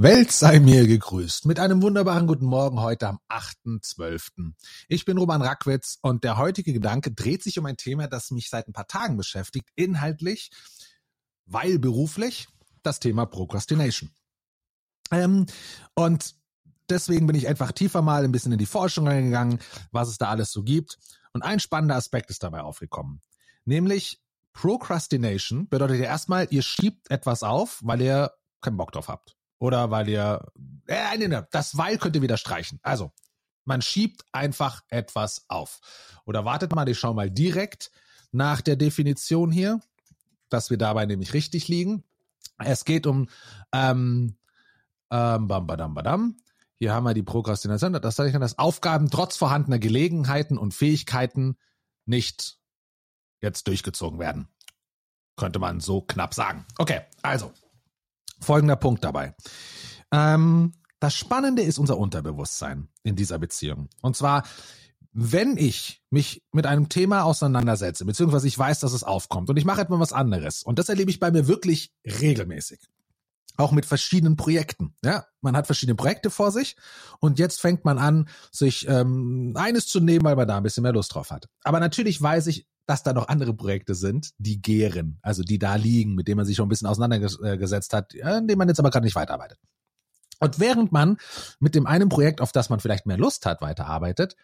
Welt sei mir gegrüßt mit einem wunderbaren guten Morgen heute am 8.12. Ich bin Roman Rackwitz und der heutige Gedanke dreht sich um ein Thema, das mich seit ein paar Tagen beschäftigt, inhaltlich, weil beruflich, das Thema Procrastination. Ähm, und deswegen bin ich einfach tiefer mal ein bisschen in die Forschung reingegangen, was es da alles so gibt. Und ein spannender Aspekt ist dabei aufgekommen. Nämlich Procrastination bedeutet ja erstmal, ihr schiebt etwas auf, weil ihr keinen Bock drauf habt. Oder weil ihr, äh, nee, nee, das weil könnt ihr wieder streichen. Also, man schiebt einfach etwas auf. Oder wartet mal, ich schaue mal direkt nach der Definition hier, dass wir dabei nämlich richtig liegen. Es geht um ähm, ähm, bam, badam, badam. Hier haben wir die Prokrastination. Das ich dass Aufgaben trotz vorhandener Gelegenheiten und Fähigkeiten nicht jetzt durchgezogen werden. Könnte man so knapp sagen. Okay, also folgender Punkt dabei. Ähm, das Spannende ist unser Unterbewusstsein in dieser Beziehung. Und zwar, wenn ich mich mit einem Thema auseinandersetze, beziehungsweise ich weiß, dass es aufkommt und ich mache etwas anderes, und das erlebe ich bei mir wirklich regelmäßig. Auch mit verschiedenen Projekten. Ja, man hat verschiedene Projekte vor sich und jetzt fängt man an, sich ähm, eines zu nehmen, weil man da ein bisschen mehr Lust drauf hat. Aber natürlich weiß ich, dass da noch andere Projekte sind, die gären, also die da liegen, mit denen man sich schon ein bisschen auseinandergesetzt hat, in denen man jetzt aber gerade nicht weiterarbeitet. Und während man mit dem einen Projekt, auf das man vielleicht mehr Lust hat, weiterarbeitet,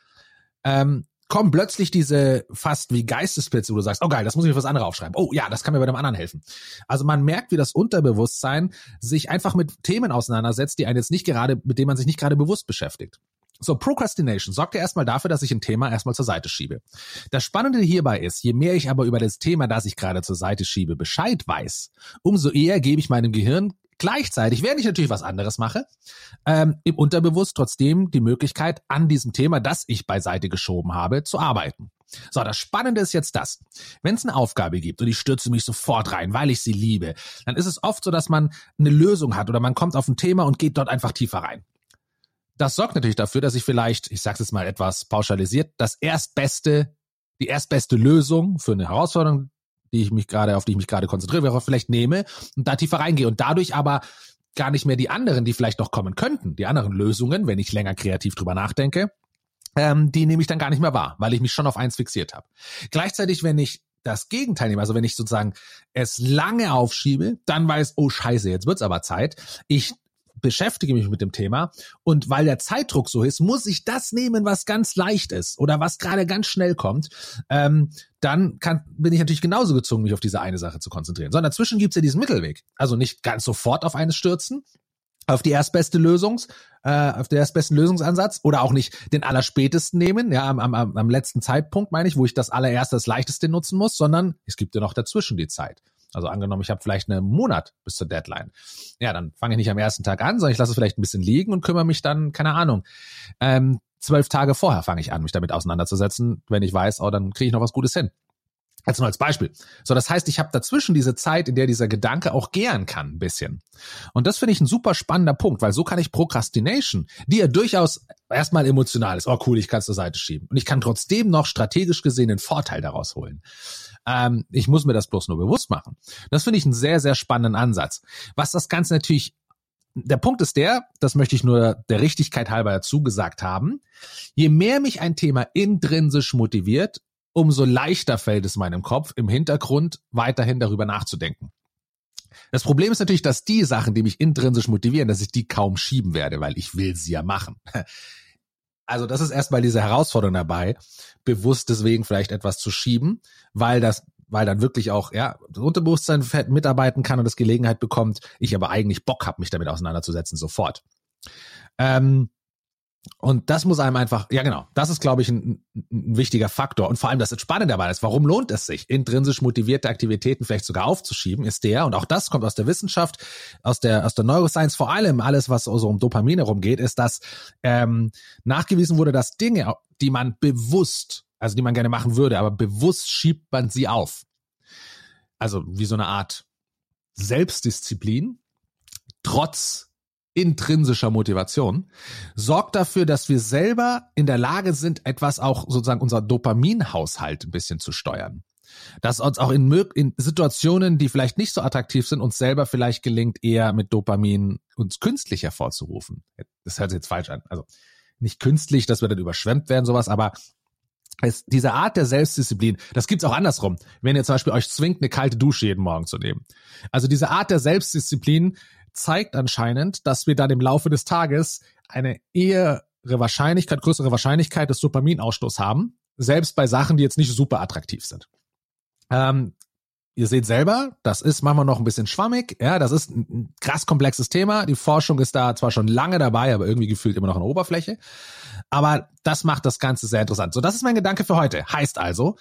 ähm, kommen plötzlich diese fast wie Geistesblitze, wo du sagst, oh geil, das muss ich mir was andere aufschreiben. Oh ja, das kann mir bei dem anderen helfen. Also man merkt, wie das Unterbewusstsein sich einfach mit Themen auseinandersetzt, die einen jetzt nicht gerade, mit denen man sich nicht gerade bewusst beschäftigt. So, Procrastination sorgt ja erstmal dafür, dass ich ein Thema erstmal zur Seite schiebe. Das Spannende hierbei ist, je mehr ich aber über das Thema, das ich gerade zur Seite schiebe, Bescheid weiß, umso eher gebe ich meinem Gehirn gleichzeitig, während ich natürlich was anderes mache, ähm, im Unterbewusst trotzdem die Möglichkeit, an diesem Thema, das ich beiseite geschoben habe, zu arbeiten. So, das Spannende ist jetzt das. Wenn es eine Aufgabe gibt und ich stürze mich sofort rein, weil ich sie liebe, dann ist es oft so, dass man eine Lösung hat oder man kommt auf ein Thema und geht dort einfach tiefer rein. Das sorgt natürlich dafür, dass ich vielleicht, ich sage es mal etwas pauschalisiert, das erstbeste, die erstbeste Lösung für eine Herausforderung, die ich mich gerade, auf die ich mich gerade konzentriere, vielleicht nehme und da tiefer reingehe und dadurch aber gar nicht mehr die anderen, die vielleicht noch kommen könnten, die anderen Lösungen, wenn ich länger kreativ drüber nachdenke, ähm, die nehme ich dann gar nicht mehr wahr, weil ich mich schon auf eins fixiert habe. Gleichzeitig, wenn ich das Gegenteil nehme, also wenn ich sozusagen es lange aufschiebe, dann weiß, oh scheiße, jetzt wird's aber Zeit. Ich beschäftige mich mit dem Thema und weil der Zeitdruck so ist, muss ich das nehmen, was ganz leicht ist oder was gerade ganz schnell kommt. Ähm, dann kann, bin ich natürlich genauso gezwungen, mich auf diese eine Sache zu konzentrieren. Sondern dazwischen gibt's ja diesen Mittelweg. Also nicht ganz sofort auf eines stürzen, auf die erstbeste Lösungs, äh, auf den erstbesten Lösungsansatz oder auch nicht den allerspätesten nehmen, ja, am, am, am letzten Zeitpunkt meine ich, wo ich das allererste, das leichteste nutzen muss, sondern es gibt ja noch dazwischen die Zeit. Also angenommen, ich habe vielleicht einen Monat bis zur Deadline. Ja, dann fange ich nicht am ersten Tag an, sondern ich lasse es vielleicht ein bisschen liegen und kümmere mich dann, keine Ahnung, ähm, zwölf Tage vorher fange ich an, mich damit auseinanderzusetzen, wenn ich weiß, oh, dann kriege ich noch was Gutes hin. Jetzt nur als Beispiel. So, das heißt, ich habe dazwischen diese Zeit, in der dieser Gedanke auch gären kann, ein bisschen. Und das finde ich ein super spannender Punkt, weil so kann ich Procrastination, die ja durchaus erstmal emotional ist, oh cool, ich kann es zur Seite schieben. Und ich kann trotzdem noch strategisch gesehen den Vorteil daraus holen. Ähm, ich muss mir das bloß nur bewusst machen. Das finde ich einen sehr, sehr spannenden Ansatz. Was das Ganze natürlich der Punkt ist der, das möchte ich nur der Richtigkeit halber dazu gesagt haben, je mehr mich ein Thema intrinsisch motiviert, umso leichter fällt es meinem Kopf im Hintergrund weiterhin darüber nachzudenken. Das Problem ist natürlich, dass die Sachen, die mich intrinsisch motivieren, dass ich die kaum schieben werde, weil ich will sie ja machen. Also das ist erstmal diese Herausforderung dabei, bewusst deswegen vielleicht etwas zu schieben, weil das weil dann wirklich auch ja das Unterbewusstsein mitarbeiten kann und das Gelegenheit bekommt, ich aber eigentlich Bock habe, mich damit auseinanderzusetzen sofort. Ähm, und das muss einem einfach, ja genau, das ist, glaube ich, ein, ein, wichtiger Faktor. Und vor allem das Spannende dabei ist, warum lohnt es sich, intrinsisch motivierte Aktivitäten vielleicht sogar aufzuschieben, ist der, und auch das kommt aus der Wissenschaft, aus der, aus der Neuroscience, vor allem alles, was so um Dopamin herumgeht, ist, dass ähm, nachgewiesen wurde, dass Dinge, die man bewusst, also die man gerne machen würde, aber bewusst schiebt man sie auf. Also wie so eine Art Selbstdisziplin, trotz intrinsischer Motivation, sorgt dafür, dass wir selber in der Lage sind, etwas auch sozusagen unser Dopaminhaushalt ein bisschen zu steuern. Dass uns auch in, in Situationen, die vielleicht nicht so attraktiv sind, uns selber vielleicht gelingt, eher mit Dopamin uns künstlich hervorzurufen. Das hört sich jetzt falsch an. Also nicht künstlich, dass wir dann überschwemmt werden, sowas, aber es, diese Art der Selbstdisziplin, das gibt's auch andersrum. Wenn ihr zum Beispiel euch zwingt, eine kalte Dusche jeden Morgen zu nehmen. Also diese Art der Selbstdisziplin zeigt anscheinend, dass wir dann im Laufe des Tages eine eher Wahrscheinlichkeit, größere Wahrscheinlichkeit des Dopaminausstoß haben, selbst bei Sachen, die jetzt nicht super attraktiv sind. Ähm, ihr seht selber, das ist manchmal noch ein bisschen schwammig, ja, das ist ein krass komplexes Thema. Die Forschung ist da zwar schon lange dabei, aber irgendwie gefühlt immer noch an der Oberfläche. Aber das macht das Ganze sehr interessant. So, das ist mein Gedanke für heute. Heißt also,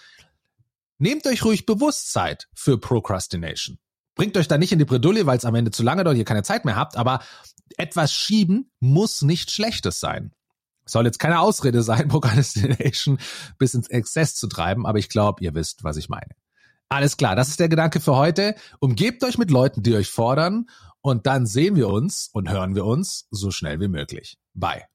nehmt euch ruhig Bewusstsein für Procrastination. Bringt euch da nicht in die Bredouille, weil es am Ende zu lange dauert, ihr keine Zeit mehr habt, aber etwas schieben muss nicht Schlechtes sein. Soll jetzt keine Ausrede sein, Procrastination bis ins Exzess zu treiben, aber ich glaube, ihr wisst, was ich meine. Alles klar, das ist der Gedanke für heute. Umgebt euch mit Leuten, die euch fordern und dann sehen wir uns und hören wir uns so schnell wie möglich. Bye.